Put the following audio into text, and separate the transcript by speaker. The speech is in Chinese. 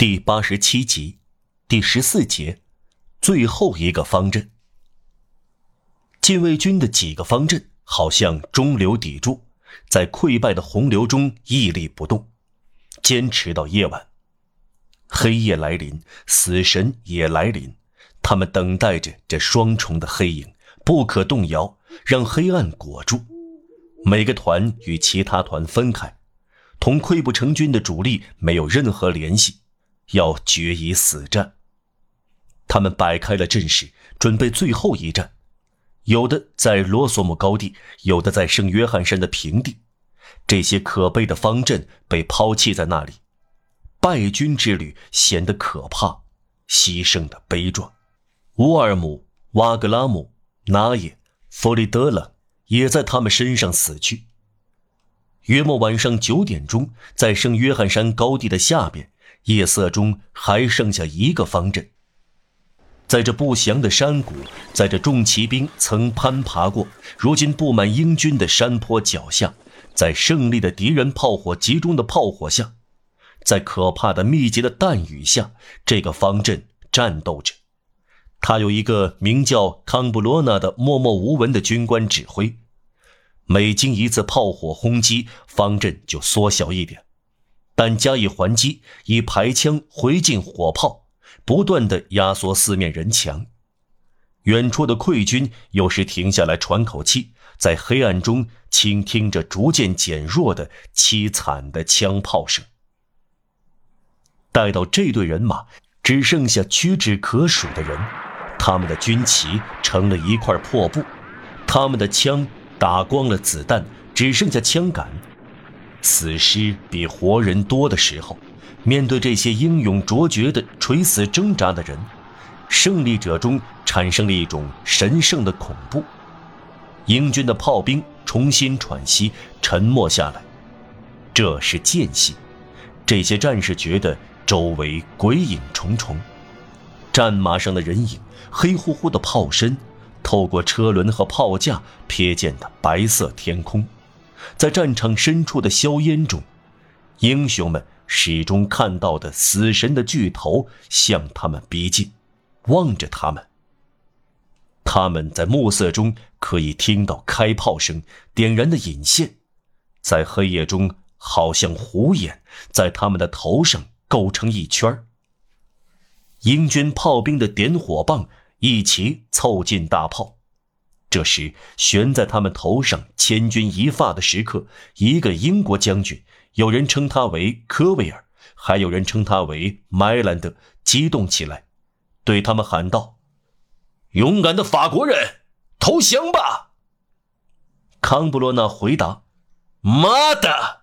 Speaker 1: 第八十七集，第十四节，最后一个方阵。禁卫军的几个方阵好像中流砥柱，在溃败的洪流中屹立不动，坚持到夜晚。黑夜来临，死神也来临，他们等待着这双重的黑影，不可动摇，让黑暗裹住。每个团与其他团分开，同溃不成军的主力没有任何联系。要决一死战。他们摆开了阵势，准备最后一战。有的在罗索姆高地，有的在圣约翰山的平地。这些可悲的方阵被抛弃在那里，败军之旅显得可怕，牺牲的悲壮。乌尔姆、瓦格拉姆、拿也、弗里德勒也在他们身上死去。约莫晚上九点钟，在圣约翰山高地的下边。夜色中还剩下一个方阵，在这不祥的山谷，在这重骑兵曾攀爬过、如今布满英军的山坡脚下，在胜利的敌人炮火集中的炮火下，在可怕的密集的弹雨下，这个方阵战斗着。他有一个名叫康布罗纳的默默无闻的军官指挥。每经一次炮火轰击，方阵就缩小一点。但加以还击，以排枪回敬火炮，不断的压缩四面人墙。远处的溃军有时停下来喘口气，在黑暗中倾听着逐渐减弱的凄惨的枪炮声。待到这队人马只剩下屈指可数的人，他们的军旗成了一块破布，他们的枪打光了子弹，只剩下枪杆。死尸比活人多的时候，面对这些英勇卓绝的垂死挣扎的人，胜利者中产生了一种神圣的恐怖。英军的炮兵重新喘息，沉默下来。这是间隙，这些战士觉得周围鬼影重重，战马上的人影，黑乎乎的炮身，透过车轮和炮架瞥见的白色天空。在战场深处的硝烟中，英雄们始终看到的死神的巨头向他们逼近，望着他们。他们在暮色中可以听到开炮声、点燃的引线，在黑夜中好像虎眼，在他们的头上构成一圈英军炮兵的点火棒一起凑近大炮。这时，悬在他们头上千钧一发的时刻，一个英国将军，有人称他为科威尔，还有人称他为麦兰德，激动起来，对他们喊道：“勇敢的法国人，投降吧！”康布罗纳回答：“妈的！”